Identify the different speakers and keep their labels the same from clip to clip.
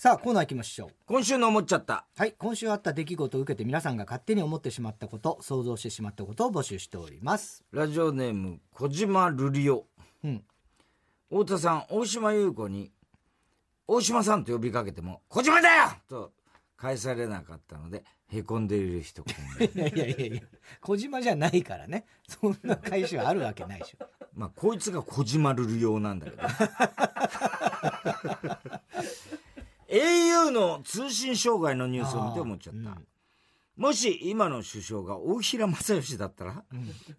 Speaker 1: さあ、コーナー行きましょう。
Speaker 2: 今週の思っちゃった。
Speaker 1: はい。今週あった出来事を受けて皆さんが勝手に思ってしまったこと、想像してしまったことを募集しております。
Speaker 2: ラジオネーム、小島ルリオ。
Speaker 1: うん。
Speaker 2: 太田さん、大島優子に、大島さんと呼びかけても、小島だよと返されなかったので、凹んでいる人 い
Speaker 1: やいやいやいや、小島じゃないからね。そんな回収あるわけないでしょ。
Speaker 2: まあ、こいつが小島ルリオなんだけど。au の通信障害のニュースを見て思っちゃった。もし今の首相が大平正義だったら、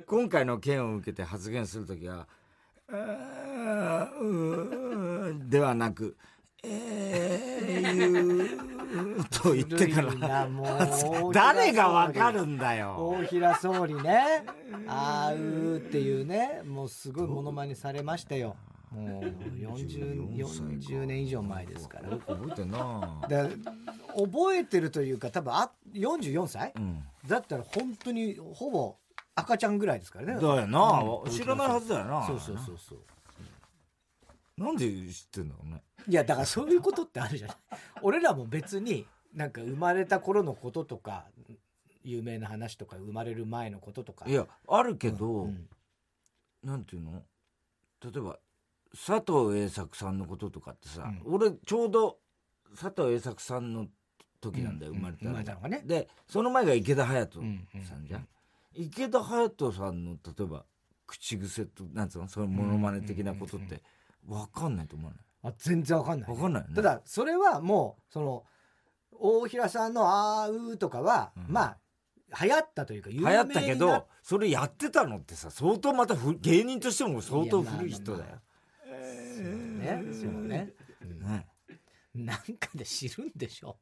Speaker 2: 今回の件を受けて発言するときは、うーうーではなく、えー、いうと言ってから、
Speaker 1: もう
Speaker 2: 誰がわかるんだよ。
Speaker 1: 大平総理ね。あーうーっていうね、もうすごいモノマネされましたよ。もう40、40年以上前ですから。
Speaker 2: 覚えてんな
Speaker 1: で覚えてるというか、多分あ44歳、
Speaker 2: ん
Speaker 1: だったら本当にほぼ赤ちゃんぐらいですからね。
Speaker 2: だよな、知らないはずだよな。
Speaker 1: そうそうそうそう。
Speaker 2: なんで知ってんだろうね。
Speaker 1: いや、だからそういうことってあるじゃない。俺らも別に、なんか生まれた頃のこととか、有名な話とか、生まれる前のこととか。
Speaker 2: いや、あるけど、
Speaker 1: ん
Speaker 2: なんていうの？例えば、佐藤栄作さんのこととかってさ、俺ちょうど佐藤栄作さんの時なんだよ、生まれたの
Speaker 1: のがね。
Speaker 2: で、その前が池田隼人さんじゃん。池田隼人さんの、例えば、口癖と、なんつうのそういうモノマネ的なことって、わかんないと思わない？
Speaker 1: あ全然わかんない、
Speaker 2: わかんないよね。
Speaker 1: ただ、それはもう、その、大平さんのあーうーとかは、まあ、流行ったというか、有
Speaker 2: 流行ったけど、それやってたのってさ、相当またふ芸人としても相当古い人だよ。
Speaker 1: ね、そうね。
Speaker 2: ね
Speaker 1: なんかで知るんでしょ。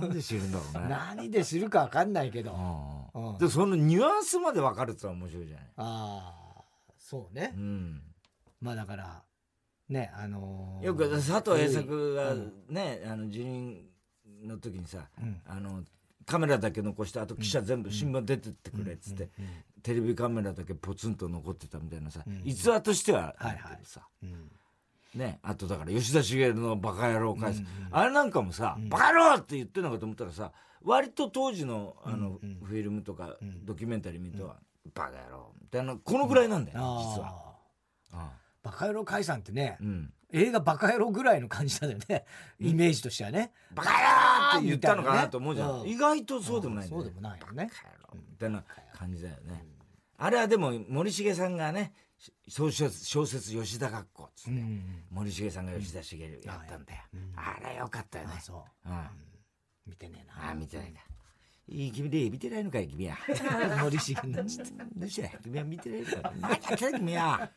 Speaker 2: なんで知るんだろうね。
Speaker 1: 何で知るかわかんないけど。あ
Speaker 2: うん。で、そのニュアンスまで分かるって面白いじゃない。
Speaker 1: あー、そうね。
Speaker 2: うん。
Speaker 1: まあだから、ね、あのー
Speaker 2: よく佐藤栄作がね、あの、辞任の時にさ、あの、カメラだけ残して、あと記者全部新聞出てってくれっつって、テレビカメラだけポツンと残ってたみたいなさ、逸話としてはあるけどさ、ね、あとだから吉田茂のバカ野郎返す。あれなんかもさ、バカ野郎って言ってるのかと思ったらさ、割と当時のあの、フィルムとかドキュメンタリー見ると、バカ野郎みたいな、このぐらいなんだよ、実は。
Speaker 1: バカ野郎解散ってね、
Speaker 2: ん
Speaker 1: 映画バカ野郎ぐらいの感じだよね。イメージとしてはね。
Speaker 2: バカ野郎って言ったのかなと思うじゃん。
Speaker 1: うん
Speaker 2: 意外とそうでもないんだよ
Speaker 1: そうでもないよね。
Speaker 2: バカ野郎みたいな感じだよね。あれはでも森重さんがね、小説、小説吉田学校っつって、森重さんが吉田茂やったんだよ。あれよかったよね。
Speaker 1: あそう。
Speaker 2: うん。
Speaker 1: 見てねえ
Speaker 2: ああ、見てないんだ。いい君で、見てないのかい、君は。
Speaker 1: な。森重になっちゃった。
Speaker 2: どうした君は見てないのか何やって君は。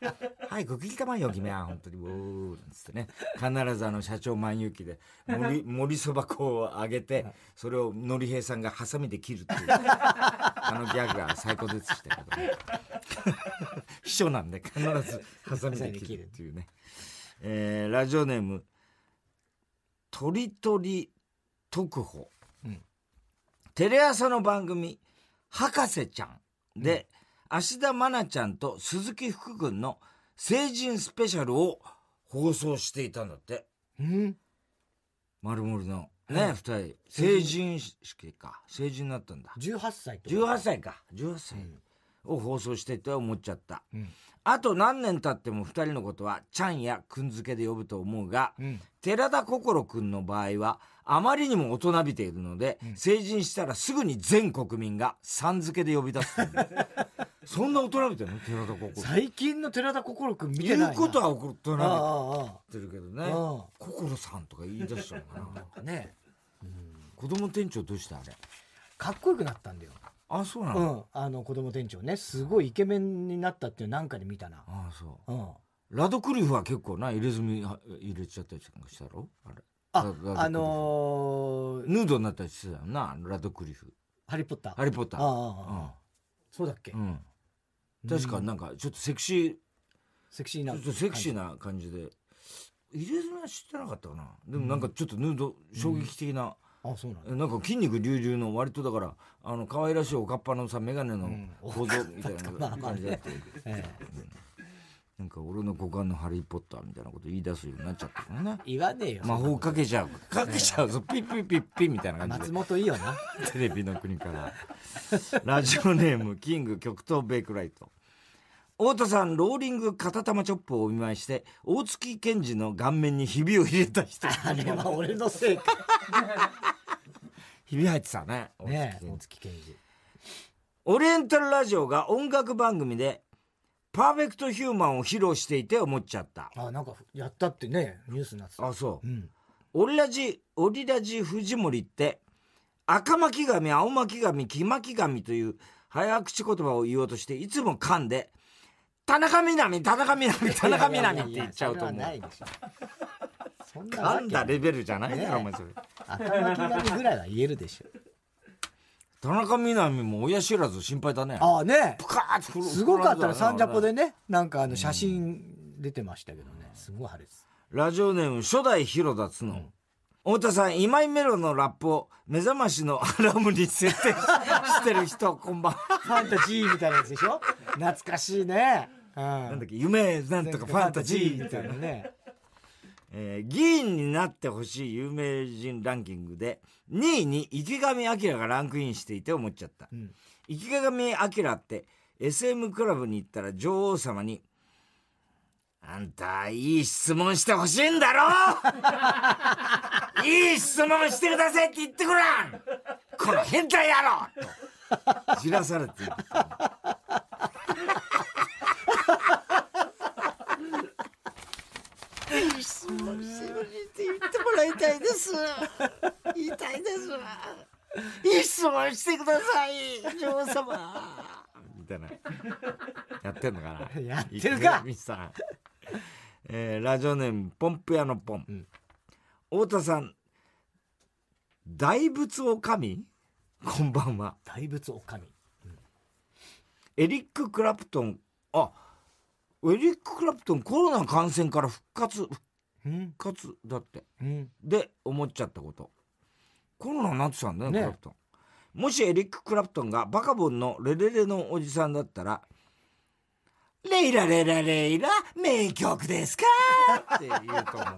Speaker 2: はい、ごきりたまんよ、君は。本当に、おー、なんつってね。必ずあの、社長万有機で、森、森そば粉をあげて、それをのりへいさんがハサミで切るっていう。あのギャグが最高でしたけどね。秘書なんで、必ずハサミで切るっていうね。えー、ラジオネーム、とりとり特報。テレ朝の番組、博士ちゃんで、芦田愛菜ちゃんと鈴木福君の成人スペシャルを放送していたんだって。
Speaker 1: うん
Speaker 2: 丸森のね、二人。成人式か。成人になったんだ。
Speaker 1: 18歳と。
Speaker 2: 18歳か。18歳を放送してって思っちゃった。あと何年経っても二人のことは、ちゃんやくん付けで呼ぶと思うが、寺田心くんの場合は、あまりにも大人びているので、成人したらすぐに全国民がさん付けで呼び出す。そんな大人びてるの？寺田心。
Speaker 1: 最近の寺田心くん見て
Speaker 2: 言
Speaker 1: ないうな。
Speaker 2: ことは大人び。てるけどね
Speaker 1: ん。
Speaker 2: 心さんとか言い出したのかな。
Speaker 1: なんかね、
Speaker 2: 子供店長どうした？あれ。
Speaker 1: かっこよくなったんだよ。
Speaker 2: あ、そうな
Speaker 1: う
Speaker 2: の、
Speaker 1: ん。あの子供店長ね、すごいイケメンになったっていうなんかで見たな。
Speaker 2: ああ、そう。
Speaker 1: うん。
Speaker 2: ラドクリフは結構な、入れ墨は入れちゃったりしたろ？あれ。
Speaker 1: ああのー、
Speaker 2: ヌードになったりしてたよな、ラドクリフ。
Speaker 1: ハリーポッター。
Speaker 2: ハリーポッター。
Speaker 1: ああそうだっけ？
Speaker 2: うん。うん。確かなんか、ちょっとセクシー、
Speaker 1: セクシーな。
Speaker 2: ちょっとセクシーな感じで。入れ墨は知ってなかったかな？でもなんかちょっとヌード、衝撃的な、
Speaker 1: あ、そうなんだ。
Speaker 2: なんか筋肉隆々の割とだから、あの、可愛らしいおかっぱのさ、メガネの構造みたいな感じだって。
Speaker 1: え
Speaker 2: なんか俺の股間のハリー・ポッターみたいなこと言い出すようになっちゃったからね。
Speaker 1: 言わねえよ。
Speaker 2: 魔法かけちゃう。かけちゃうぞ。ピッピッピッピみたいな感じ
Speaker 1: 松
Speaker 2: で
Speaker 1: 本いいよな。
Speaker 2: テレビの国から。ラジオネームキング極東ベイクライト。太田さんローリング片玉チョップをお見舞いして大月健二の顔面にひびを入れた人。
Speaker 1: あれは俺のせいか。
Speaker 2: ひび入ってたね
Speaker 1: ねえ、
Speaker 2: 大月健二。オリエンタルラジオが音楽番組でパーフェクトヒューマンを披露していて思っちゃった
Speaker 1: あ、なんかやったってね、ニュースになってた。
Speaker 2: あそう
Speaker 1: うん。
Speaker 2: オリラジ、オリラジ藤森って、赤巻紙、青巻紙、黄巻紙という早口言葉を言おうとして、いつも噛んで、田中みな実、田中みな実、田中みな実って言っちゃうと思う。
Speaker 1: いやいやいや
Speaker 2: 噛んだレベルじゃないだろ、お前それ。
Speaker 1: 赤巻紙ぐらいは言えるでしょ。
Speaker 2: 田中みな実も親知らず心配だね。
Speaker 1: ああね。
Speaker 2: プカーッと
Speaker 1: すごかったらサンジャポで
Speaker 2: ね。
Speaker 1: ね、なんかあの写真出てましたけどね。すごい晴れです。
Speaker 2: ラジオネーム、初代広田つの。太田さん、今井メロのラップを目覚ましのアラームに設定してる人、こんばんは。
Speaker 1: ファンタジーみたいなやつでしょ？懐かしいね。うん。
Speaker 2: なんだっけ、夢、なんとかファンタジーみたいな。
Speaker 1: ね。
Speaker 2: えー議員になってほしい有名人ランキングで2位に池上彰がランクインしていて思っちゃった、
Speaker 1: ん。
Speaker 2: 池上彰って SM クラブに行ったら女王様に「あんたいい質問してほしいんだろ？いい質問してくださいって言ってごらん！この変態野郎!」とじらされている質問してほしいって言ってもらいたいです。言いたいです。いい質問してください、女王様。みたいな。やってんのかな
Speaker 1: やってるか
Speaker 2: 池上さん。えーラジオネーム、ポンプ屋のポン。太田さん、大仏お神こんばんは。
Speaker 1: 大仏おかみ。
Speaker 2: エリック・クラプトン、あ、エリック・クラプトンコロナ感染から復活、復
Speaker 1: うん。
Speaker 2: 活だって。
Speaker 1: うん。
Speaker 2: で思っちゃったことコロナになってたんだよ、
Speaker 1: ね
Speaker 2: クラプトンもしエリック・クラプトンがバカボンのレレレのおじさんだったら「レイラレラレイラ名曲ですか?」って言うと思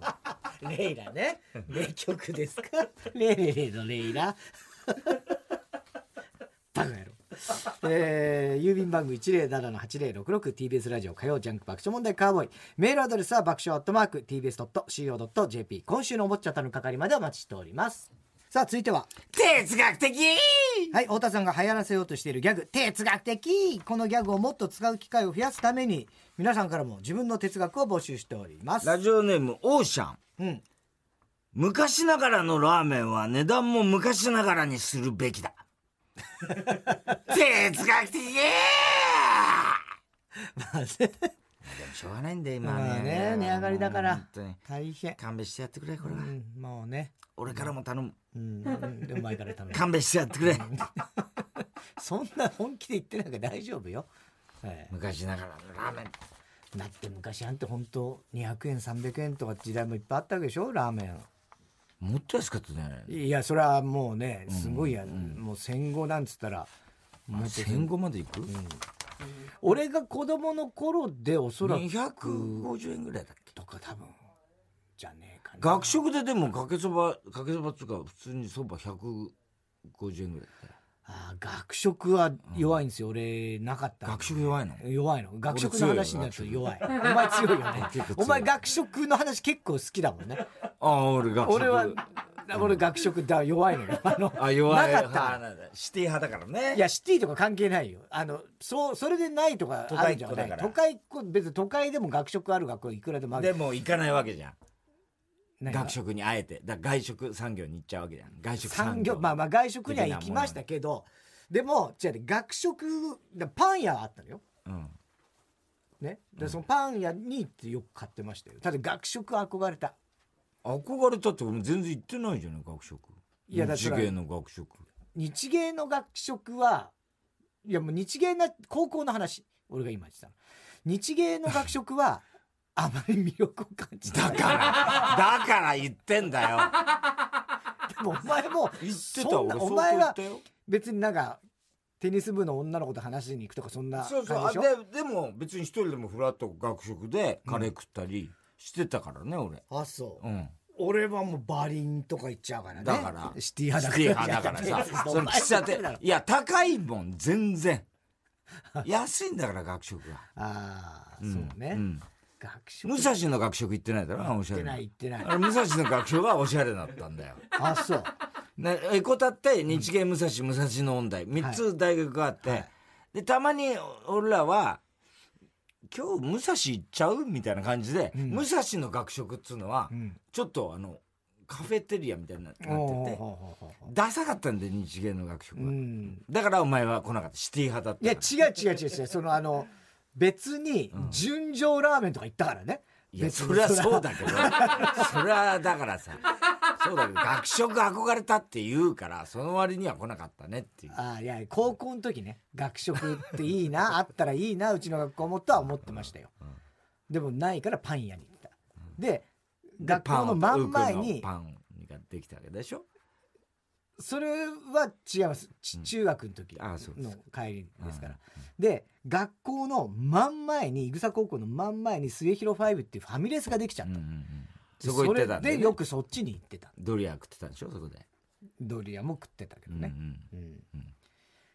Speaker 2: う
Speaker 1: レイラね。名曲ですか？レレレのレイラ。バカ野郎。えー、郵便番号 107-8066TBS ラジオ火曜ジャンク爆笑問題カーボーイ。メールアドレスは爆笑アットマーク TBS.CO.JP 今週のお坊ちゃったの係までお待ちしております。さあ続いては。
Speaker 2: 哲学的！
Speaker 1: はい太田さんが流行らせようとしているギャグ。哲学的！このギャグをもっと使う機会を増やすために皆さんからも自分の哲学を募集しております。
Speaker 2: ラジオネームオーシャン
Speaker 1: うん。
Speaker 2: 昔ながらのラーメンは値段も昔ながらにするべきだ哲学的
Speaker 1: まあね。
Speaker 2: でもしょうがないんだよ今は
Speaker 1: まあね値上がりだから。
Speaker 2: 本当に。
Speaker 1: 大変。
Speaker 2: 勘弁してやってくれこれは、
Speaker 1: うんもうね。
Speaker 2: 俺からも頼む。
Speaker 1: うんうんでお前から頼む。
Speaker 2: 勘弁してやってくれ。
Speaker 1: そんな本気で言ってなんか大丈夫よ、え
Speaker 2: 昔ながらのラーメン。
Speaker 1: えだって昔なんて本当200円300円とか時代もいっぱいあったわけでしょラーメン
Speaker 2: もっと安かったじゃない
Speaker 1: いやそれはもうねすごいや、もう戦後なんつったらもっと
Speaker 2: 戦後まで行く、
Speaker 1: 俺が子供の頃でおそらく
Speaker 2: 250円ぐらいだっけ？
Speaker 1: とか多分じゃねえかな。
Speaker 2: 学食ででもかけそばかけそばっつうか普通にそば150円ぐらいだよ
Speaker 1: あー学食は弱いんですよ、俺なかった。
Speaker 2: 学食弱いの？
Speaker 1: 弱いの。学食の話になると弱い。お前強いよね。お前学食の話結構好きだもんね。
Speaker 2: ああ俺学食。
Speaker 1: 俺は俺学食だ弱いのよ。あの
Speaker 2: あ弱い。
Speaker 1: なかった。
Speaker 2: シティ派だからね。
Speaker 1: いやシティとか関係ないよ。あのそうそれでないとかあるんじゃない。
Speaker 2: 都会っ子
Speaker 1: 別に都会でも学食ある学校いくらでもある。
Speaker 2: でも行かないわけじゃん学食にあえて。だ外食産業に行っちゃうわけじゃん。外食
Speaker 1: 産業。まあまあ外食には行きましたけどでも違うね学食だパン屋はあったのよ。
Speaker 2: うん。
Speaker 1: ね。でそのパン屋に行ってよく買ってましたよ。ただ学食憧れた。
Speaker 2: 憧れたって俺全然行ってないじゃない学食。
Speaker 1: いや
Speaker 2: 日芸の学食。
Speaker 1: 日芸の学食はいやもう日芸な高校の話俺が今言ってたの。日芸の学食は あまり魅力を感じた
Speaker 2: だからだから言ってんだよ。
Speaker 1: でもお前も
Speaker 2: 言ってた俺
Speaker 1: お前は別になんかテニス部の女の子と話しに行くとかそんな
Speaker 2: そうそう。
Speaker 1: 感じでしょ？
Speaker 2: あででも別に一人でもフラッと学食でカレー食ったりしてたからね、俺。
Speaker 1: あそう、
Speaker 2: うん。
Speaker 1: 俺はもうバリンとか行っちゃうからね。
Speaker 2: だから
Speaker 1: シティ派だ
Speaker 2: シ
Speaker 1: から。
Speaker 2: ティ派だからさ その喫茶店。いや高いもん全然。安いんだから学食は、
Speaker 1: ああ、
Speaker 2: ん。
Speaker 1: そうね、
Speaker 2: ん。
Speaker 1: 学食
Speaker 2: 武蔵の学食行ってないだろ？おしゃれ
Speaker 1: 行ってな。い行ってない。
Speaker 2: あれ武蔵の学食はおしゃれだったんだよ。
Speaker 1: あそう。
Speaker 2: ねエコタって日芸武蔵武蔵野音大。3つ大学があって、
Speaker 1: はい。
Speaker 2: でたまに俺らは今日武蔵行っちゃう？みたいな感じで、
Speaker 1: ん。
Speaker 2: 武蔵の学食っつうのは、
Speaker 1: ん。
Speaker 2: ちょっとあのカフェテリアみたいになっててダサかったんだよ日芸の学食
Speaker 1: う
Speaker 2: は、
Speaker 1: うん。
Speaker 2: だからお前は来なかった。シティ派だった
Speaker 1: いや違う違う違う違う。そのあの別に純情ラーメンとか行ったからね、
Speaker 2: いやそりゃそうだけど。それは。だからさそうだけど学食憧れたって言うからその割には来なかったねっていう。
Speaker 1: ああいや高校の時ね学食っていいな あったらいいなうちの学校もとは思ってましたよ、でもないからパン屋に行った。で学校の真ん前に
Speaker 2: パンができたわけでしょ？
Speaker 1: それは違います。ち中学の時の帰りですから。で学校の真ん前に伊草高校の真ん前に末広ファイブっていうファミレスができちゃった、
Speaker 2: うんうんうん。
Speaker 1: で
Speaker 2: そこ行ってたんだよ、ね、
Speaker 1: よくそっちに行ってた。
Speaker 2: ドリア食ってたんでしょ？そこで。
Speaker 1: ドリアも食ってたけどね、
Speaker 2: うん
Speaker 1: うん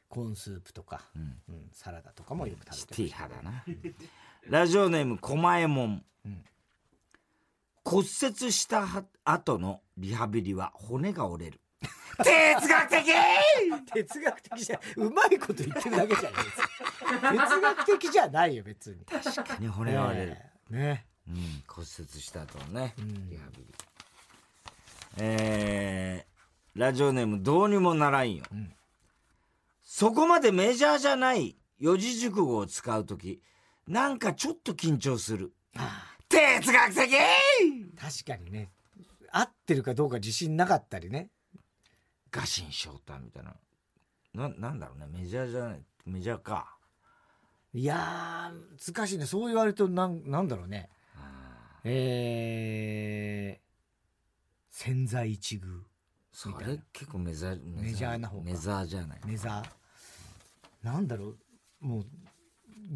Speaker 1: コーンスープとか、
Speaker 2: うん。うん
Speaker 1: うんサラダとかもよく
Speaker 2: シ
Speaker 1: 食べて
Speaker 2: ティ派だな。ラジオネーム狛右衛門、
Speaker 1: うん。
Speaker 2: 骨折したは後のリハビリは骨が折れる哲学的！
Speaker 1: 哲学的じゃうまいこと言ってるだけじゃないです。哲学的じゃないよ別に。
Speaker 2: 確かに骨が折れる、
Speaker 1: ええね。
Speaker 2: うん、骨折した後のね、
Speaker 1: ん。
Speaker 2: リハビリ。えー、ラジオネームどうにもならんよ、
Speaker 1: ん。
Speaker 2: そこまでメジャーじゃない四字熟語を使う時なんかちょっと緊張する。哲学的！
Speaker 1: 確かにね。合ってるかどうか自信なかったりね
Speaker 2: ガシン翔太みたいな。ななんだろうね。メジャーじゃない。メジャーか。
Speaker 1: いやー難しいね。そう言われるとなんなんだろうね。えー、千載一遇。
Speaker 2: それ結構メジャー
Speaker 1: メジャーな方か。
Speaker 2: メジャーじゃない
Speaker 1: ネザー。なんだろう。もう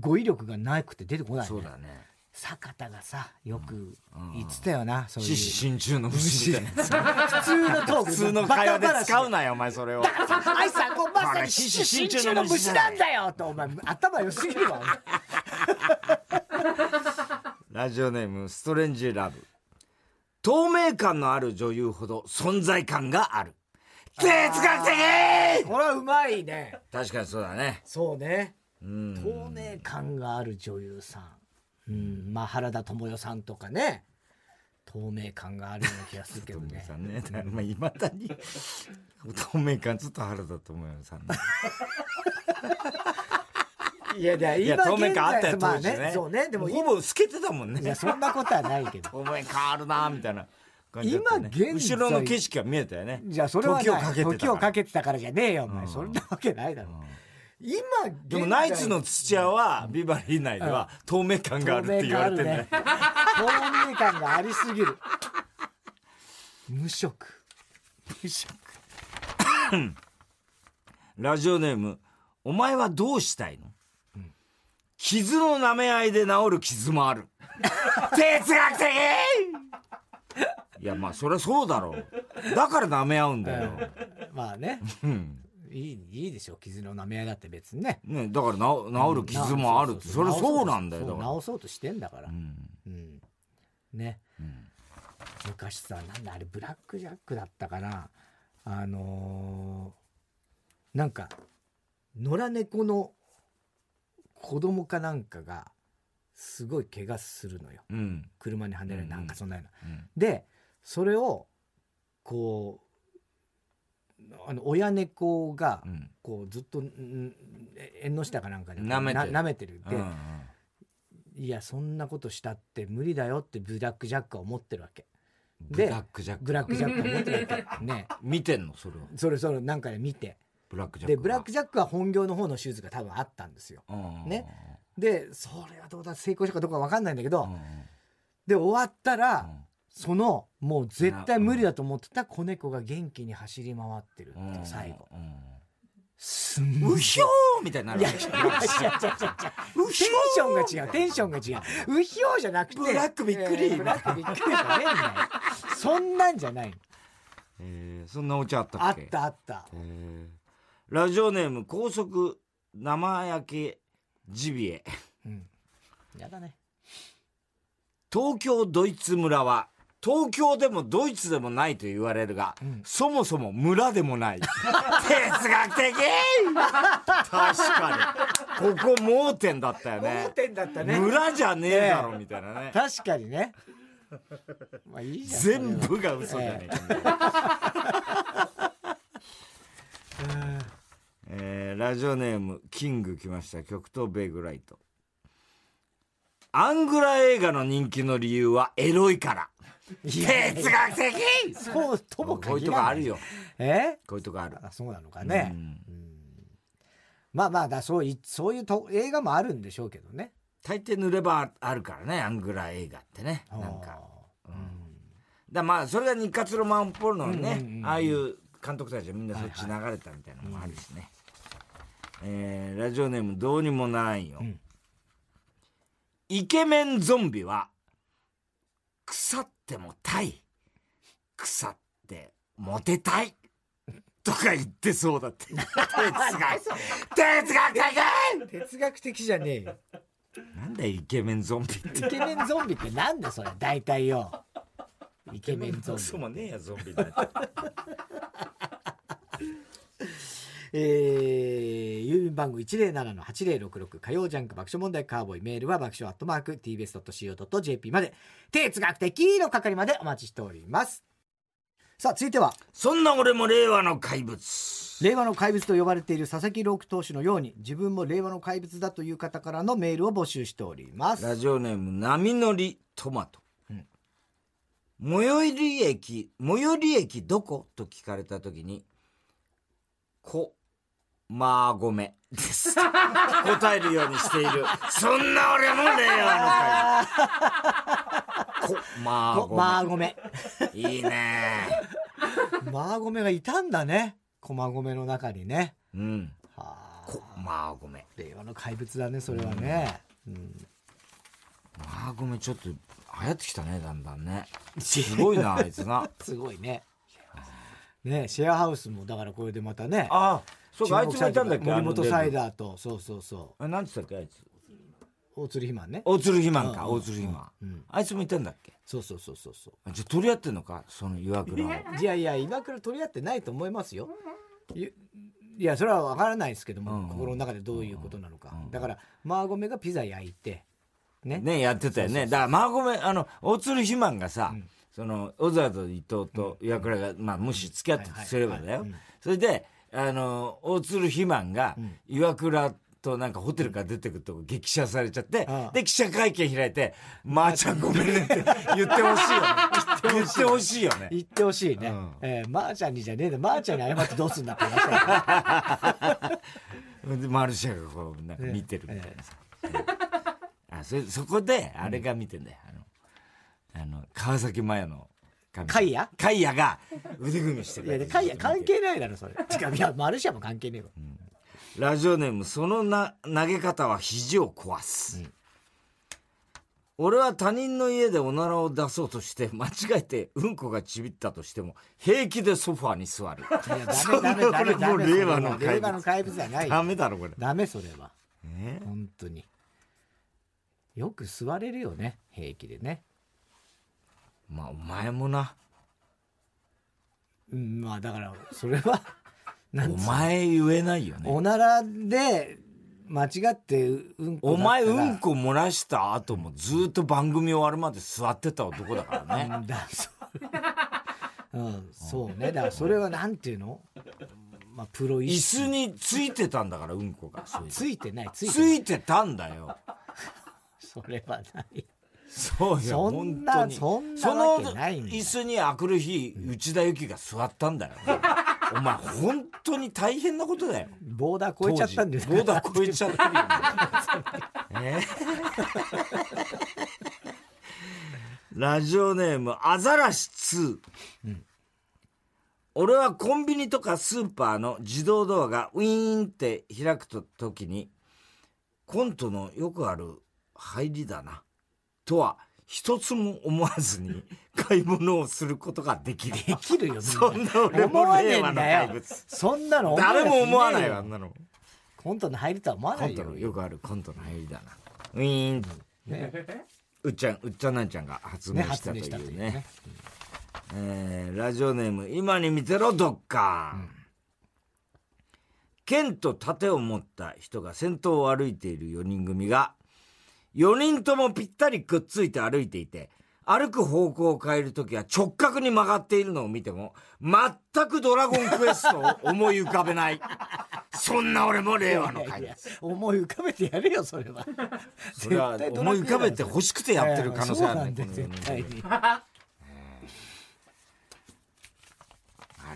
Speaker 1: 語彙力がなくて出てこない、ね、
Speaker 2: そうだね
Speaker 1: 坂田がさよく言ってたよな、そういう。
Speaker 2: 獅子心中の虫みたいな
Speaker 1: 普通のトーク。
Speaker 2: 普通の会話で使う
Speaker 1: な
Speaker 2: なよお前それを。
Speaker 1: あいさんこうまさに
Speaker 2: 獅子
Speaker 1: 真
Speaker 2: 心中
Speaker 1: 鍮の虫なんだよとお前頭良すぎるわ
Speaker 2: ラジオネームストレンジラブ。透明感のある女優ほど存在感がある。哲学的！
Speaker 1: これはうまいね。
Speaker 2: 確かにそうだね。
Speaker 1: そうね。
Speaker 2: うん。
Speaker 1: 透明感がある女優さんうんまあ原田知世さんとかね 透明感があるような気がするけどね。
Speaker 2: さんね。まあいまだに透明感ずっと原田知世さんね。
Speaker 1: いやいや
Speaker 2: いや透明感あったよ
Speaker 1: まあ
Speaker 2: 当時ね。
Speaker 1: ねそうねでも
Speaker 2: ほぼ透けてたもん
Speaker 1: いや
Speaker 2: ね
Speaker 1: そんなことはないけど。
Speaker 2: 透明感あるなみたいな
Speaker 1: 今現在
Speaker 2: 後ろの景色が見えたよね。
Speaker 1: じゃあそれは
Speaker 2: 時をかけてたから。
Speaker 1: 時をかけてたからじゃねえよお前、
Speaker 2: うん。
Speaker 1: そんなわけないだろ、今
Speaker 2: でもナイツの土屋はビバリー内では透明感があるって言われてるね
Speaker 1: 透明感がありすぎる。無色。無色。
Speaker 2: ラジオネームお前はどうしたいの、傷の舐め合いで治る傷もある。哲学的！いやまあそりゃそうだろう。だから舐め合うんだよ、
Speaker 1: まあね。
Speaker 2: うん
Speaker 1: いいいいでしょ傷の舐め合いだって別にね。
Speaker 2: ね、だから治治る傷もあるってそれそうなんだよだから。
Speaker 1: そう直そうとしてんだから。
Speaker 2: うん。
Speaker 1: うん。ね、昔さなんだあれブラックジャックだったかな。あのーなんか野良猫の子供かなんかがすごい怪我するのよ。
Speaker 2: うん。
Speaker 1: 車にはねられ
Speaker 2: うん
Speaker 1: なんかそんなような、
Speaker 2: うん。
Speaker 1: でそれをこうあの親猫が
Speaker 2: うん。
Speaker 1: こうずっとん縁の下かなんかで
Speaker 2: 舐めてる。
Speaker 1: な舐めてるで、
Speaker 2: うん
Speaker 1: いやそんなことしたって無理だよってブラックジャックは思ってるわけ。
Speaker 2: ブラックジャック。
Speaker 1: ブラックジャックは思ってるわけ。ね。
Speaker 2: 見てんの？それを
Speaker 1: それそれなんかで見て。
Speaker 2: ブラックジャック
Speaker 1: でブラックジャックは本業の方の手術が多分あったんですよ。ね。でそれはどうだ成功したかどうか分かんないんだけど、
Speaker 2: うん。
Speaker 1: で終わったら、
Speaker 2: うん
Speaker 1: そのもう絶対無理だと思ってた子猫が元気に走り回ってるって最後
Speaker 2: うん
Speaker 1: すんごい
Speaker 2: うひょーみたいになる
Speaker 1: いや、違う違う違う違う違う。テンションが違う、テンションが違う。うひょうじゃなくて。
Speaker 2: ブラックびっくり
Speaker 1: えーブラックびっくりじゃねえんだよ。そんなんじゃないの。
Speaker 2: えーそんなお茶あったっけ？
Speaker 1: あったあった。
Speaker 2: えーラジオネーム高速生焼けジビエ
Speaker 1: うん。やだね。
Speaker 2: 東京ドイツ村は東京でもドイツでもないと言われるが、
Speaker 1: ん。
Speaker 2: そもそも村でもない。哲学的？確かに。ここ盲点だったよね。
Speaker 1: 盲点だったね。
Speaker 2: 村じゃねえだろみたいなね。
Speaker 1: 確かにね。まあいいじゃん。
Speaker 2: 全部が嘘じゃねえか、えーラジオネームキング来ました。極東ベイグライトアングラ映画の人気の理由はエロいから。哲学的！
Speaker 1: そうとも
Speaker 2: こういう。とこあるよ。
Speaker 1: え？
Speaker 2: こういうとこある。
Speaker 1: あそうなのかね。
Speaker 2: うん。
Speaker 1: まあまあだそういそういうと映画もあるんでしょうけどね。
Speaker 2: 大抵塗ればあるからねアングラ映画ってね。なんか。
Speaker 1: あー
Speaker 2: だまあそれが日活ロマンポルノのね、
Speaker 1: うんうんうん
Speaker 2: ああいう監督たちはみんなそっち流れたみたいなのもあるしね、えーラジオネームどうにもないよ、
Speaker 1: ん
Speaker 2: イケメンゾンビは腐ってもたい腐ってモテたいとか言ってそうだって 哲学哲学的
Speaker 1: 哲学的じゃねえよ。
Speaker 2: なんだよイケメンゾンビって
Speaker 1: イケメンゾンビってなんだそれ大体よ。イケメンゾンビ。
Speaker 2: そうもねえやゾンビなんて
Speaker 1: えー、郵便番号107-8066火曜ジャンク爆笑問題カーボーイメールは爆笑アットマーク tbs.co.jp まで哲学的の係までお待ちしております。さあ続いては。
Speaker 2: そんな俺も令和の怪物。
Speaker 1: 令和の怪物と呼ばれている佐々木朗希投手のように自分も令和の怪物だという方からのメールを募集しております。
Speaker 2: ラジオネーム波乗りトマト、
Speaker 1: うん。
Speaker 2: 最寄り駅最寄り駅どこと聞かれた時に「こまーごめ」です。答えるようにしている。そんな俺も令和の怪物こまー
Speaker 1: こ
Speaker 2: ごめ、
Speaker 1: まあごめ
Speaker 2: いいね。
Speaker 1: まあごめがいたんだね。駒込の中にね。
Speaker 2: うん。
Speaker 1: はあ。
Speaker 2: こまーごめ
Speaker 1: 令和の怪物だねそれはね、うん。
Speaker 2: まーごめちょっと流行ってきたねだんだんね。すごいなあいつな。
Speaker 1: すごいね。ねシェアハウスもだからこれでまたね。
Speaker 2: ああそうかあいつもいたんだっけ？
Speaker 1: 森本サイ
Speaker 2: ー
Speaker 1: ダーとそうそうそ
Speaker 2: あなんつったっけあいつ？
Speaker 1: う大鶴ひまんね。
Speaker 2: 大鶴肥満か
Speaker 1: うん。
Speaker 2: 大鶴肥満。
Speaker 1: うん。
Speaker 2: あいつもいたんだっけ？
Speaker 1: そうそうそうそうそ
Speaker 2: あじゃあ取り合ってんのか？その岩倉。
Speaker 1: いやいや今倉取り合ってないと思いますよ。いいやそれは分からないですけども、
Speaker 2: うん
Speaker 1: 心の中でどういうことなのか。
Speaker 2: うん
Speaker 1: だからマーゴメがピザ焼いてね。
Speaker 2: ねやってたよね。だからマーゴメあの大鶴肥満がさ
Speaker 1: うん。
Speaker 2: その小沢と伊藤と岩倉がまあもし付き合ってすればだよ。それであの大鶴肥満が
Speaker 1: うん。
Speaker 2: 岩倉となんかホテルから出てくるとこ激写されちゃって
Speaker 1: ああ。
Speaker 2: で記者会見開いて「まーちゃんごめんね」って言ってほしいよね。言ってほしい。よね。
Speaker 1: 言ってほしいね。
Speaker 2: うん。
Speaker 1: えー、まー、ちゃんにじゃねえんだ。まー、ちゃんに謝ってどうすんだって
Speaker 2: でマルシャがこうなんか見てるみたいなさ、あそそこであれが見てんだよ、あのあの川崎麻世の神
Speaker 1: カイヤ
Speaker 2: カイヤが腕組みしてる
Speaker 1: いや、でカイヤ関係ないだろ、それ。違う、いや、マルシアも関係ねえわ。
Speaker 2: ラジオネームそのな投げ方は肘を壊す、
Speaker 1: うん
Speaker 2: 俺は他人の家でおならを出そうとして間違えてうんこがちびったとしても平気でソファーに座る
Speaker 1: いや、ダ
Speaker 2: そ
Speaker 1: メダメダメ
Speaker 2: 令和の怪物
Speaker 1: 令和の怪物じゃない。
Speaker 2: ダメだろこれ
Speaker 1: ダメ、それは。
Speaker 2: え？
Speaker 1: 本当に。よく座れるよね、平気でね。
Speaker 2: まあお前もな。
Speaker 1: うん、まあ、だから、それは、なん
Speaker 2: お
Speaker 1: つうの？
Speaker 2: 前言えないよね。
Speaker 1: おならで、間違ってうんこ
Speaker 2: お前
Speaker 1: だったら。
Speaker 2: うんこ漏らした後もずっと番組終わるまで座ってた男だからね。
Speaker 1: うんだそう。うん、そうね。だからそれはなんていうの？まあ、プロ意
Speaker 2: 椅
Speaker 1: 識
Speaker 2: 子についてたんだからうんこが。つ
Speaker 1: ついてない、ついて
Speaker 2: つ
Speaker 1: ない。
Speaker 2: いてたんだよ。
Speaker 1: それはない。
Speaker 2: そうよ
Speaker 1: そんなそんな
Speaker 2: その
Speaker 1: わけないんだ。
Speaker 2: 椅子にあくる日内田有紀が座ったんだよ。お前本当に大変なことだよ。
Speaker 1: ボーダー超えちゃったんです
Speaker 2: ボーダー超えちゃってるよ、ね えラジオネームアザラシ2、俺はコンビニとかスーパーの自動ドアがウィーンって開くと時に、コントのよくある入りだな。とは、一つも思わずに買い物をすることができる。
Speaker 1: できるよ、
Speaker 2: そんな俺も
Speaker 1: 思わねえんだよ。そんなの
Speaker 2: 誰も思わないよ、あ
Speaker 1: よ
Speaker 2: んなの。
Speaker 1: コントに入るとは思わないよ
Speaker 2: コントの、よくあるコントの入りだな。ウィーン。
Speaker 1: ね
Speaker 2: うっちゃん、うっちゃんなんちゃんが発明
Speaker 1: ね
Speaker 2: したとい
Speaker 1: うう
Speaker 2: ね
Speaker 1: ね。
Speaker 2: えーラジオネーム、今に見てろ、ドッカーン。剣と盾を持った人が先頭を歩いている4人組が、4人ともぴったりくっついて歩いていて、歩く方向を変えるときは直角に曲がっているのを見ても、全くドラゴンクエストを思い浮かべない。そんな俺も令和の怪
Speaker 1: いや
Speaker 2: 物。
Speaker 1: 思い浮かべてやるよそれは
Speaker 2: それは思い浮かべて欲しくてやってる可能性あるね。
Speaker 1: そうなんだよ
Speaker 2: この
Speaker 1: 絶対に
Speaker 2: あ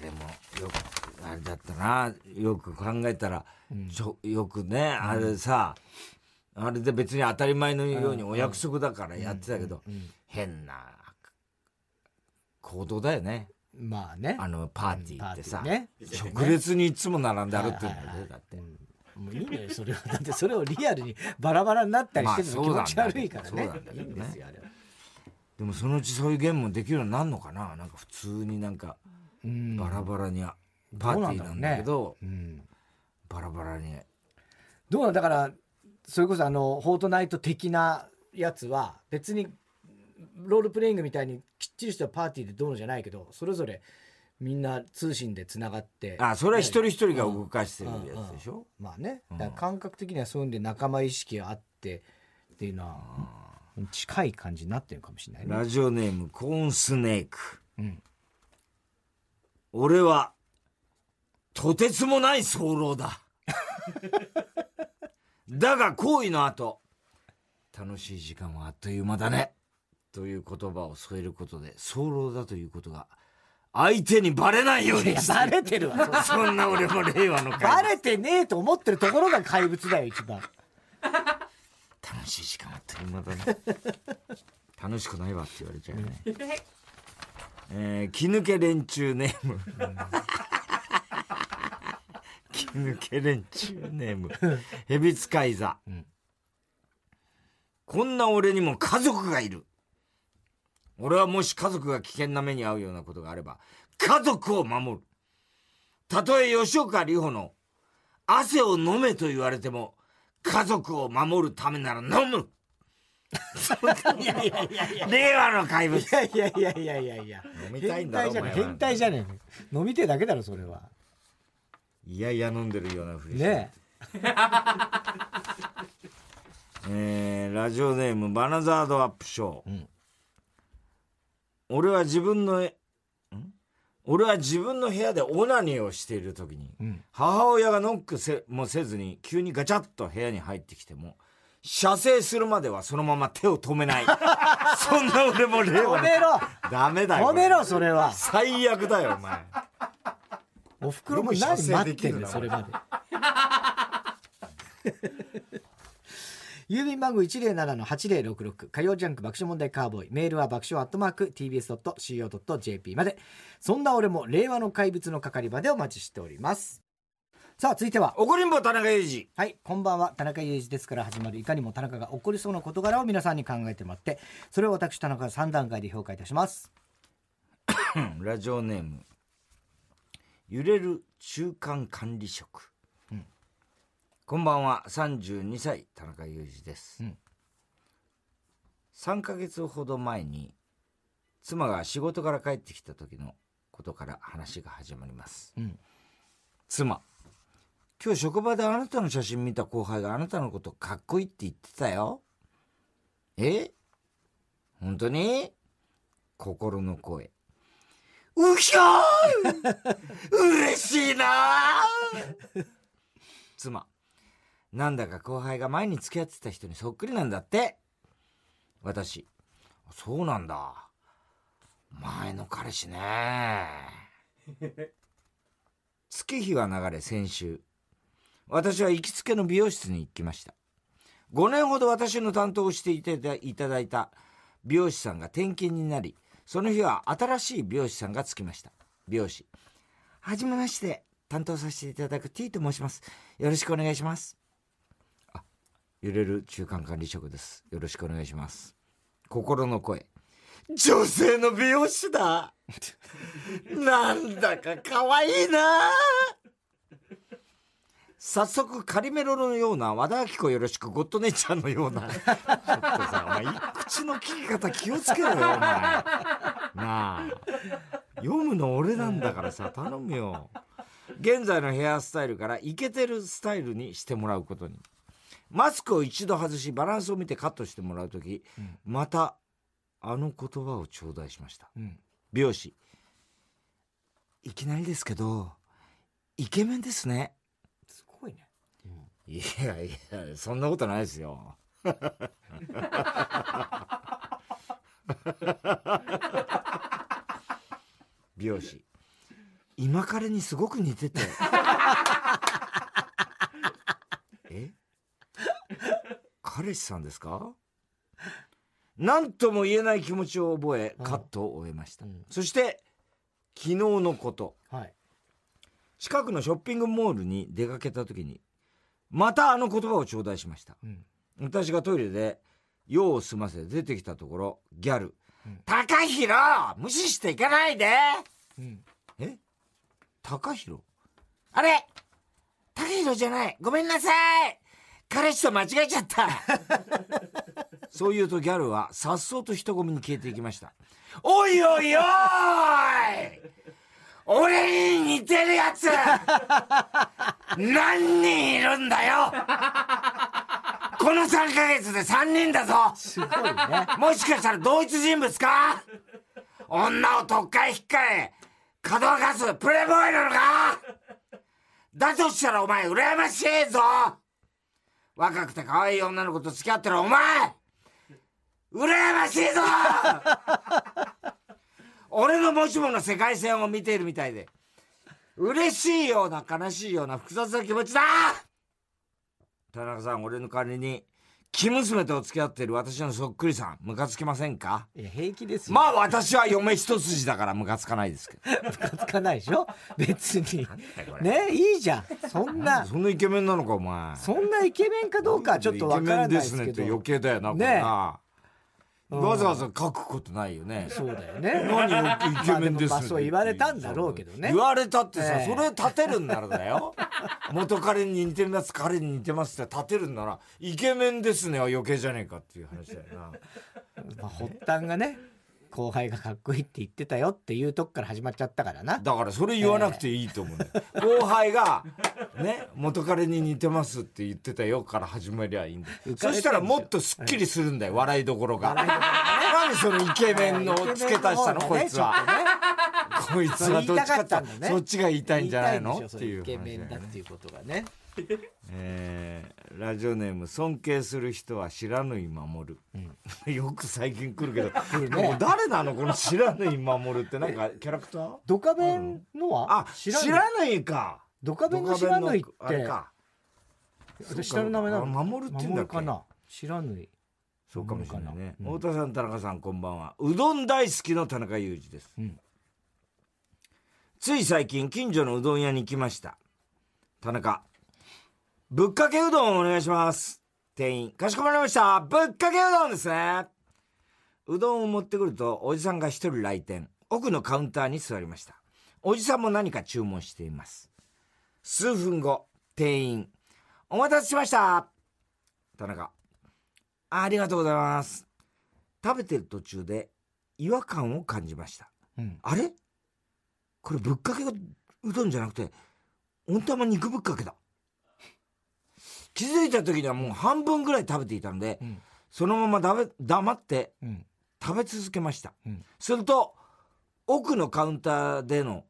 Speaker 2: れもよくあれだったなよく考えたら、ちょよくねあれさ、あれで別に当たり前のようにお約束だからやってたけど、変な行動だよね。
Speaker 1: まあね。
Speaker 2: あのパーティーってさ、
Speaker 1: うんパーテ
Speaker 2: 直列にいつも並んで歩ってるんだよだって。
Speaker 1: もういいのよそれは。だってそれをリアルにバラバラになったりしてるの気
Speaker 2: まあ
Speaker 1: 持ち悪いからね。
Speaker 2: そうなん
Speaker 1: ですよあれは。
Speaker 2: でもそのうちそういうゲームもできるようになるのかな？なんか普通になんか
Speaker 1: うん。
Speaker 2: バラバラに、パーティーなんだけど
Speaker 1: うん。
Speaker 2: バラバラに。
Speaker 1: どうなんだからそれこそあのフォートナイト的なやつは別にロールプレイングみたいにきっちりしたパーティーでどうのじゃないけどそれぞれみんな通信でつながって
Speaker 2: あそれは一人一人が動かしてるやつでしょ、
Speaker 1: まあね。
Speaker 2: うん。
Speaker 1: だから感覚的にはそういうんで仲間意識があってっていうのは近い感じになってるかもしれないね。
Speaker 2: ラジオネームコーンスネーク。
Speaker 1: うん。
Speaker 2: 俺はとてつもない早漏だ だが行為の後楽しい時間はあっという間だね。という言葉を添えることで早漏だということが相手にバレないように
Speaker 1: バレてるわ。そ
Speaker 2: んな俺も令和の
Speaker 1: バ
Speaker 2: 会
Speaker 1: レてねえと思ってるところが怪物だよ一番。
Speaker 2: 楽しい時間はあっという間だね。楽しくないわって言われちゃうよね、えー、気抜け連中ネーム気抜け連中ネーム。ヘビ使い座、
Speaker 1: ん。
Speaker 2: こんな俺にも家族がいる。俺はもし家族が危険な目に遭うようなことがあれば家族を守る。たとえ吉岡里帆の汗を飲めと言われても家族を守るためなら飲む。
Speaker 1: いやいやいやいや
Speaker 2: 令和の怪物。
Speaker 1: いやいやいやいやいやいや。
Speaker 2: 飲みたいんだろお前は
Speaker 1: 変態じゃねえ変態じゃねえ。飲みてえだけだろそれはい
Speaker 2: やいや飲んでるようなふりして。
Speaker 1: ね
Speaker 2: え。ーラジオネームバナザードアップショー、
Speaker 1: うん。
Speaker 2: 俺は自分の俺は自分の部屋でオナニーをしている時に、
Speaker 1: うん。
Speaker 2: 母親がノックせもせずに急にガチャッと部屋に入ってきても射精するまではそのまま手を止めない。そんな俺も令和の
Speaker 1: 止めろ。
Speaker 2: ダメだよ。
Speaker 1: 止めろそれは。
Speaker 2: 最悪だよお前
Speaker 1: おふくろも何待ってんだそれまで。郵便番号107-8066火曜ジャンク爆笑問題カーボーイ。メールは爆笑アットマーク TBS.CO.JP まで。そんな俺も令和の怪物の係までお待ちしております。さあ続いては。
Speaker 2: 怒りんぼ田中裕二。
Speaker 1: はい、こんばんは。田中裕二ですから始まる、いかにも田中が起こりそうな事柄を皆さんに考えてもらって、それを私、田中が3段階で評価いたします。
Speaker 2: ラジオネーム揺れる中間管理職、
Speaker 1: うん。
Speaker 2: こんばんは。32歳田中裕二です、
Speaker 1: うん。
Speaker 2: 3ヶ月ほど前に妻が仕事から帰ってきた時のことから話が始まります、
Speaker 1: うん。
Speaker 2: 妻今日職場であなたの写真見た後輩があなたのことかっこいいって言ってたよ。え？本当に？心の声うひょー嬉しいなー！妻なんだか後輩が前に付き合ってた人にそっくりなんだって。私そうなんだ。前の彼氏ね。月日は流れ先週。私は行きつけの美容室に行きました。5年ほど私の担当をしていただいた美容師さんが転勤になりその日は新しい美容師さんがつきました美容師はじめまして、担当させていただく T と申します。よろしくお願いします。あ、揺れる中間管理職です。よろしくお願いします。心の声。女性の美容師だなんだか可愛いな早速カリメロのような和田アキ子よろしくゴッドネちゃんのような。ちょっとさお前口の聞き方気をつけろよお前。なあ。読むの俺なんだからさ頼むよ。現在のヘアスタイルからイケてるスタイルにしてもらうことに。マスクを一度外しバランスを見てカットしてもらう時、またあの言葉を頂戴しました。
Speaker 1: うん。
Speaker 2: 美容師。いきなりですけどイケメンですね
Speaker 1: い
Speaker 2: やいやそんなことないですよ。美容師。今彼にすごく似てて。え？彼氏さんですか？何とも言えない気持ちを覚え
Speaker 1: うん。
Speaker 2: カットを終えました、
Speaker 1: うん。
Speaker 2: そして昨日のこと。
Speaker 1: はい。
Speaker 2: 近くのショッピングモールに出かけた時にまたあの言葉を頂戴しました。
Speaker 1: うん。
Speaker 2: 私がトイレで用を済ませ出てきたところギャル。
Speaker 1: うん「
Speaker 2: 高弘無視していかないで!
Speaker 1: うん」
Speaker 2: え？高弘？あれ？高弘じゃない。ごめんなさい。彼氏と間違えちゃった。そう言うとギャルはさっそうと人混みに消えていきました。おいおいおい俺に似てるやつ。何人いるんだよ。この3ヶ月で3人だぞ。
Speaker 1: すごいね。
Speaker 2: もしかしたら同一人物か。女を特会引っかえ、かどわかすプレイボーイなのかだとしたらお前羨ましいぞ。若くて可愛い女の子と付き合ってるお前。羨ましいぞ俺のもしもの世界線を見ているみたいで、嬉しいような悲しいような複雑な気持ちだ。田中さん、俺の代わりに、生娘と付き合っている私のそっくりさん、ムカつきませんか？
Speaker 1: いや平気ですよ。
Speaker 2: まあ私は嫁一筋だからムカつかないですけど。
Speaker 1: ムカつかないでしょ？別に。ねいいじゃん。そんな。
Speaker 2: そんなイケメンなのかお前。
Speaker 1: そんなイケメンかどうかはちょっとわからないですけど。
Speaker 2: イケメンですねって余計だよな、これな。わざわざ書くことないよね。
Speaker 1: そうだよね
Speaker 2: 何をイケメンですね
Speaker 1: まあそう言われたんだろうけどね
Speaker 2: 言われたってさ、
Speaker 1: ええ
Speaker 2: それ立てるんならだよ。元彼に似てるやつ、彼に似てますって立てるんなら、イケメンですねは余計じゃねえかっていう話だよな。
Speaker 1: まあ、発端がね後輩がかっこいいって言ってたよっていうとこから始まっちゃったからな。
Speaker 2: だからそれ言わなくていいと思うんだよ。後輩が、ね、元彼に似てますって言ってたよから始まりゃいいんだ。そしたらもっとスッキリするんだよ、笑いどころが。何そのイケメンの付け足したの、こいつは。こいつはどっちかってそっちが言いたいんじゃないの？っていう
Speaker 1: イケメン
Speaker 2: だ
Speaker 1: っていうことがね
Speaker 2: えーラジオネーム尊敬する人は知らぬい守る、よく最近来るけど、もう誰なのこの知らぬい守るってなんか。キャラクター？
Speaker 1: ドカベンのは、
Speaker 2: あ知らないか。
Speaker 1: ドカベンの知らないっ
Speaker 2: ドカベンのあれ
Speaker 1: て
Speaker 2: か。
Speaker 1: 私下の名前なの？
Speaker 2: あ守るって言うんだっけ？
Speaker 1: 守かな？知らぬ。い
Speaker 2: そうかもしれないね、
Speaker 1: うん。
Speaker 2: 太田さん田中さんこんばんは。うどん大好きの田中裕二です、
Speaker 1: うん。
Speaker 2: つい最近近所のうどん屋に行きました。田中ぶっかけうどんお願いします。店員かしこまりました。ぶっかけうどんですね。うどんを持ってくるとおじさんが一人来店。奥のカウンターに座りました。おじさんも何か注文しています。数分後店員お待たせしました。田中ありがとうございます。食べてる途中で違和感を感じました。
Speaker 1: うん。
Speaker 2: あれ？これぶっかけうどんじゃなくて、温玉肉ぶっかけだ。気づいた時にはもう半分ぐらい食べていたので、
Speaker 1: うん
Speaker 2: そのままだめ黙って
Speaker 1: うん
Speaker 2: 食べ続けました。
Speaker 1: うん
Speaker 2: すると、奥のカウンターでの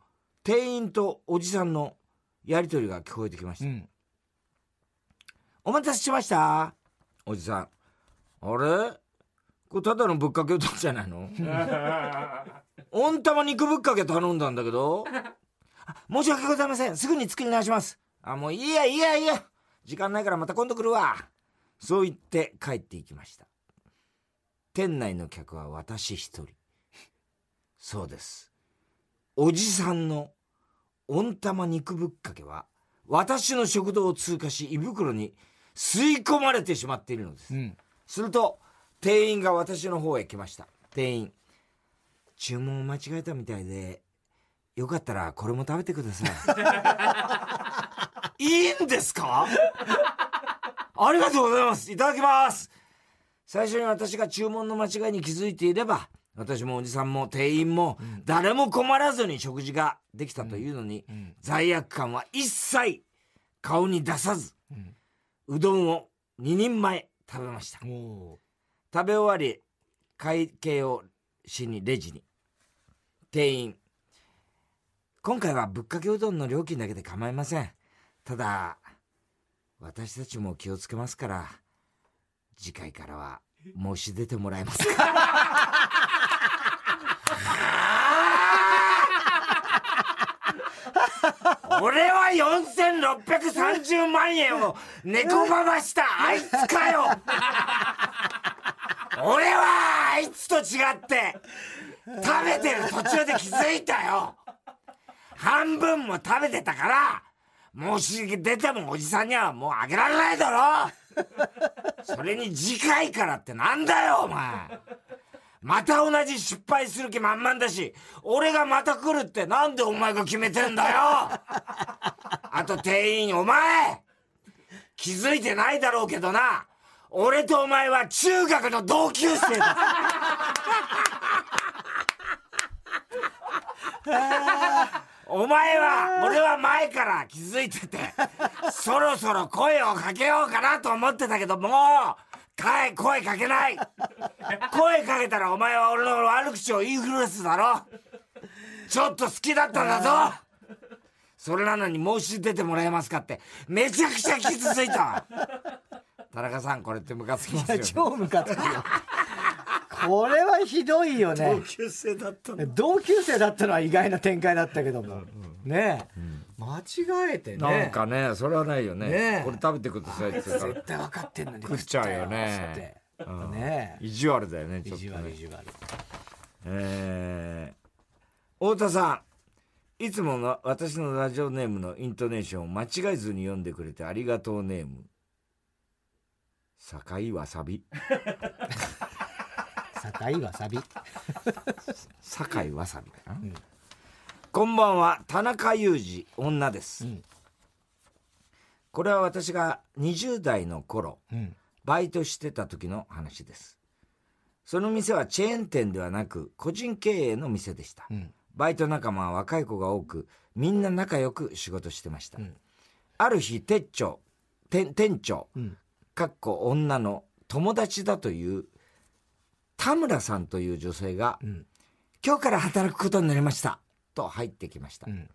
Speaker 2: 店員とおじさんのやりとりが聞こえてきました。
Speaker 1: うん
Speaker 2: お待たせしました。おじさん。あれ？これただのぶっかけうどんじゃないの？温玉肉ぶっかけ頼んだんだけど？あ申し訳ございません。すぐに作り直します。あ、もういいやいいやいいや。時間ないからまた今度来るわ。そう言って帰っていきました。店内の客は私一人。そうです。おじさんの温玉肉ぶっかけは私の食堂を通過し胃袋に吸い込まれてしまっているのです、
Speaker 1: うん。
Speaker 2: すると店員が私の方へ来ました店員注文を間違えたみたいでよかったらこれも食べてください いいんですか？ありがとうございます。いただきます。最初に私が注文の間違いに気づいていれば私もおじさんも店員も誰も困らずに食事ができたというのに、
Speaker 1: うん。
Speaker 2: 罪悪感は一切顔に出さず
Speaker 1: うん。
Speaker 2: うどんを2人前食べました。
Speaker 1: お
Speaker 2: 食べ終わり会計をしにレジに店員。今回はぶっかけうどんの料金だけで構いませんただ私たちも気をつけますから次回からは申し出てもらえますか？俺は4630万円を猫ばばしたあいつかよ！俺はあいつと違って食べてる途中で気づいたよ！半分も食べてたから申し出てもおじさんにはもうあげられないだろ。それに次回からってなんだよお前。また同じ失敗する気満々だし俺がまた来るってなんでお前が決めてんだよ。あと店員お前気づいてないだろうけどな。俺とお前は中学の同級生だ。お前は俺は前から気づいててそろそろ声をかけようかなと思ってたけどもうかい声かけない。声かけたらお前は俺の悪口を言いふるすだろ。ちょっと好きだったんだぞ。それなのに申し出てもらえますかって。めちゃくちゃ傷ついた田中さんこれってムカつきますよ、
Speaker 1: いや、超ムカつくよ。これはひどいよね。
Speaker 2: 級生だった
Speaker 1: 同級生だったのは意外な展開だったけども。ねえ。間違えてね。
Speaker 2: なんかねそれはないよね
Speaker 1: ねえ
Speaker 2: これ食べてくださいって言ったら
Speaker 1: 絶対分かってんのに
Speaker 2: 食っちゃうよねうん
Speaker 1: ね
Speaker 2: 意地悪だよね
Speaker 1: え。意地
Speaker 2: ちょっとね
Speaker 1: 悪意地悪。
Speaker 2: えー、太田さんいつもの私のラジオネームのイントネーションを間違えずに読んでくれてありがとうネーム堺わさび
Speaker 1: 境わさび。
Speaker 2: 堺わさびかな、
Speaker 1: ん
Speaker 2: こんばんは田中裕二女です、
Speaker 1: うん
Speaker 2: これは私が20代の頃
Speaker 1: うん。
Speaker 2: バイトしてた時の話ですその店はチェーン店ではなく個人経営の店でした、
Speaker 1: うん。
Speaker 2: バイト仲間は若い子が多くみんな仲良く仕事してました、
Speaker 1: うん
Speaker 2: ある日店長店店長
Speaker 1: うん。
Speaker 2: かっこ女の友達だという田村さんという女性が
Speaker 1: うん。
Speaker 2: 今日から働くことになりましたと入ってきました、
Speaker 1: うん。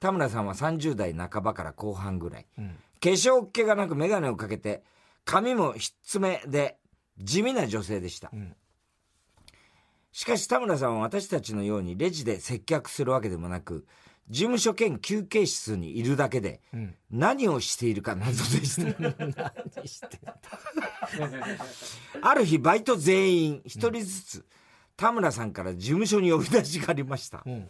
Speaker 2: 田村さんは30代半ばから後半ぐらい
Speaker 1: うん。
Speaker 2: 化粧っ気がなく眼鏡をかけて髪もひっつめで地味な女性でした
Speaker 1: うん。
Speaker 2: しかし田村さんは私たちのようにレジで接客するわけでもなく事務所兼休憩室にいるだけで
Speaker 1: うん。
Speaker 2: 何をしているか謎でした
Speaker 1: 何してんだ
Speaker 2: ある日バイト全員一人ずつ田村さんから事務所に呼び出しがありました
Speaker 1: うん。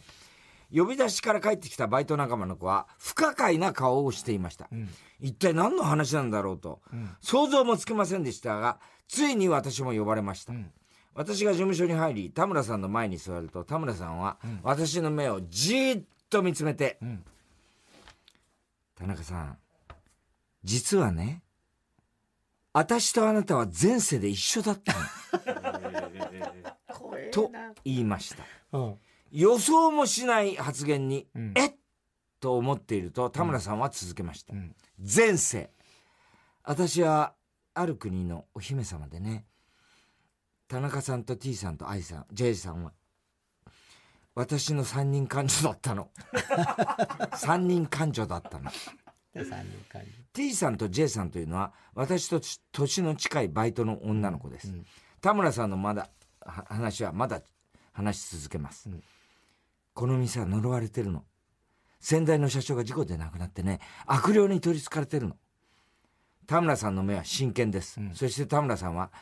Speaker 2: 呼び出しから帰ってきたバイト仲間の子は不可解な顔をしていました
Speaker 1: うん。
Speaker 2: 一体何の話なんだろうと
Speaker 1: うん。
Speaker 2: 想像もつきませんでしたがついに私も呼ばれました、
Speaker 1: うん。
Speaker 2: 私が事務所に入り田村さんの前に座ると田村さんは私の目をじーっと見つめて
Speaker 1: うん。
Speaker 2: 「田中さん実はね私とあなたは前世で一緒だったの」と言いました
Speaker 1: うん。
Speaker 2: 予想もしない発言に「
Speaker 1: うん
Speaker 2: えっ?」と思っていると田村さんは続けました、
Speaker 1: うん。
Speaker 2: 前世私はある国のお姫様でね田中さんと T さんと I さん J さんは私の三人感情だったの。三人感情だったの。T さんと J さんというのは私とち年の近いバイトの女の子です、
Speaker 1: うん。
Speaker 2: 田村さんのまだは話はまだ話し続けます、
Speaker 1: うん。
Speaker 2: この店は呪われてるの。先代の社長が事故で亡くなってね悪霊に取りつかれてるの。田村さんの目は真剣です、
Speaker 1: うん。
Speaker 2: そして田村さんは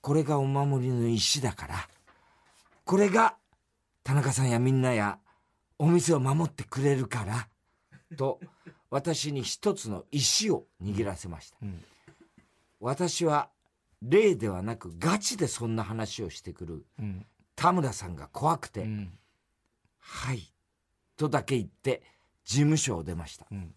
Speaker 2: これがお守りの石だからこれが田中さんやみんなやお店を守ってくれるからと私に一つの石を握らせました、
Speaker 1: うん。
Speaker 2: 私は例ではなくガチでそんな話をしてくる
Speaker 1: うん。
Speaker 2: 田村さんが怖くて「
Speaker 1: うん。
Speaker 2: はい」とだけ言って事務所を出ました。
Speaker 1: うん。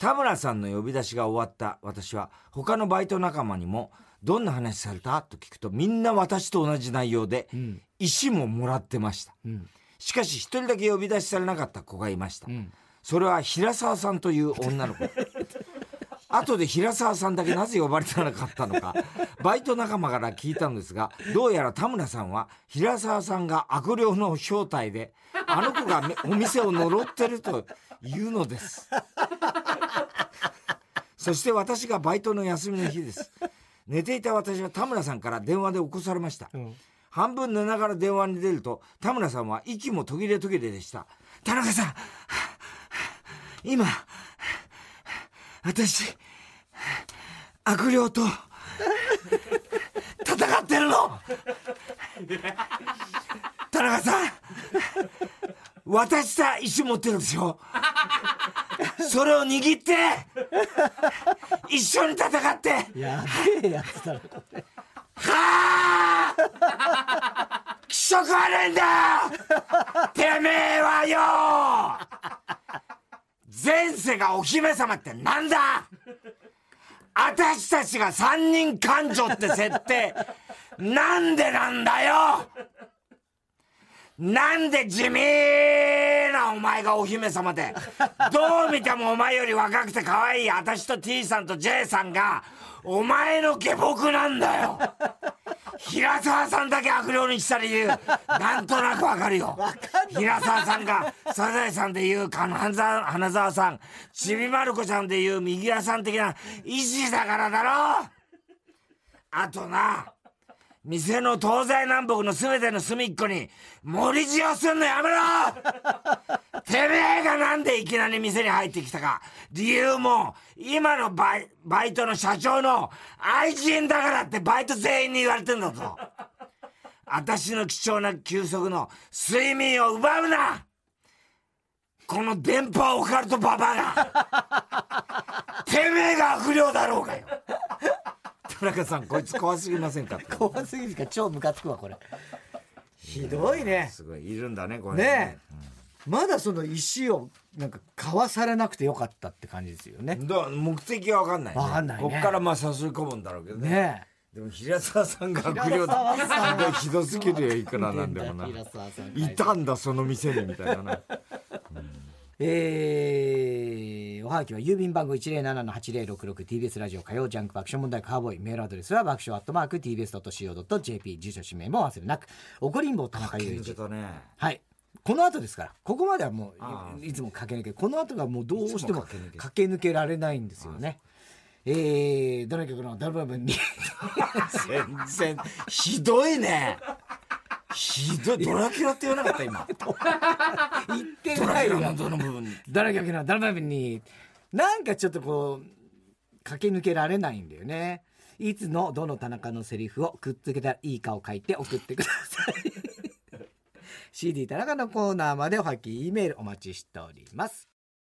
Speaker 2: 田村さんの呼び出しが終わった。私は他のバイト仲間にも「どんな話された?」と聞くとみんな私と同じ内容で
Speaker 1: うん
Speaker 2: 石ももらってました。
Speaker 1: うん。
Speaker 2: しかし一人だけ呼び出しされなかった子がいました。
Speaker 1: うん。
Speaker 2: それは平沢さんという女の子。後で平沢さんだけなぜ呼ばれてなかったのかバイト仲間から聞いたのですがどうやら田村さんは平沢さんが悪霊の正体であの子がめお店を呪ってるというのです。そして私がバイトの休みの日です。寝ていた私は田村さんから電話で起こされました。
Speaker 1: うん
Speaker 2: 半分寝ながら電話に出ると田村さんは息も途切れ途切れでした。田中さん今私悪霊と戦ってるの。田中さん渡した石持ってるでしょそれを握って一緒に戦って。
Speaker 1: やべえやつだろこれ
Speaker 2: はあ気色あるんだてめえはよ前世がお姫様ってなんだ？私たちが三人勘定って設定。なんでなんだよ？なんで地味なお前がお姫様で。どう見てもお前より若くて可愛い私と T さんと J さんがお前の下僕なんだよ。平沢さんだけ悪霊にした理由なんとなくわかるよ。平沢さんがサザエさんでいう金沢花沢さんちびまる子ちゃんでいう右屋さん的な意志だからだろ。あとな店の東西南北の全ての隅っこに盛り塩すんのやめろ！てめえがなんでいきなり店に入ってきたか。理由も今のバイバイトの社長の愛人だからってバイト全員に言われてんだぞ。私の貴重な休息の睡眠を奪うな！この電波オカルトババアが。てめえが悪霊だろうがよ。田中さんこいつ怖すぎませんか？
Speaker 1: 怖すぎるから超ムカつくわこれ。ひどいね。
Speaker 2: すごいいるんだねこれ
Speaker 1: ね。まだその石をなんかかわされなくてよかったって感じですよね。
Speaker 2: だ目的は分かんない、ね、
Speaker 1: わかんないね。
Speaker 2: こっからまあ誘い込むんだろうけどね。
Speaker 1: ね
Speaker 2: でも平沢さんが悪霊
Speaker 1: 平沢さん
Speaker 2: だひどすぎるよいくらなんでもな。
Speaker 1: 平沢さん
Speaker 2: いたんだその店にみたいなな
Speaker 1: えー、おはがきは郵便番号 107-8066TBS ラジオ火曜ジャンク爆笑問題カーボーイメールアドレスは爆笑アットマーク TBS.CO.JP 住所氏名も忘れなく怒りんぼ田中裕二。
Speaker 2: 抜けたね。
Speaker 1: はい。この後ですからここまではも
Speaker 2: あ
Speaker 1: ういいつも駆け抜けこの後がもうどうしても駆け抜け。られないんですよね。えー、どの曲のダブル分に
Speaker 2: 全然ひどいねひどい。ドラキュラって言わなかった今。
Speaker 1: 言って
Speaker 2: ド
Speaker 1: ないよ。
Speaker 2: ラキュラのどの部分に。
Speaker 1: どの曲のダブル分になんかちょっとこう駆け抜けられないんだよね。いつのどの田中のセリフをくっつけたらいいかを書いて送ってください。CD 田中のコーナーまでおはき E メールお待ちしております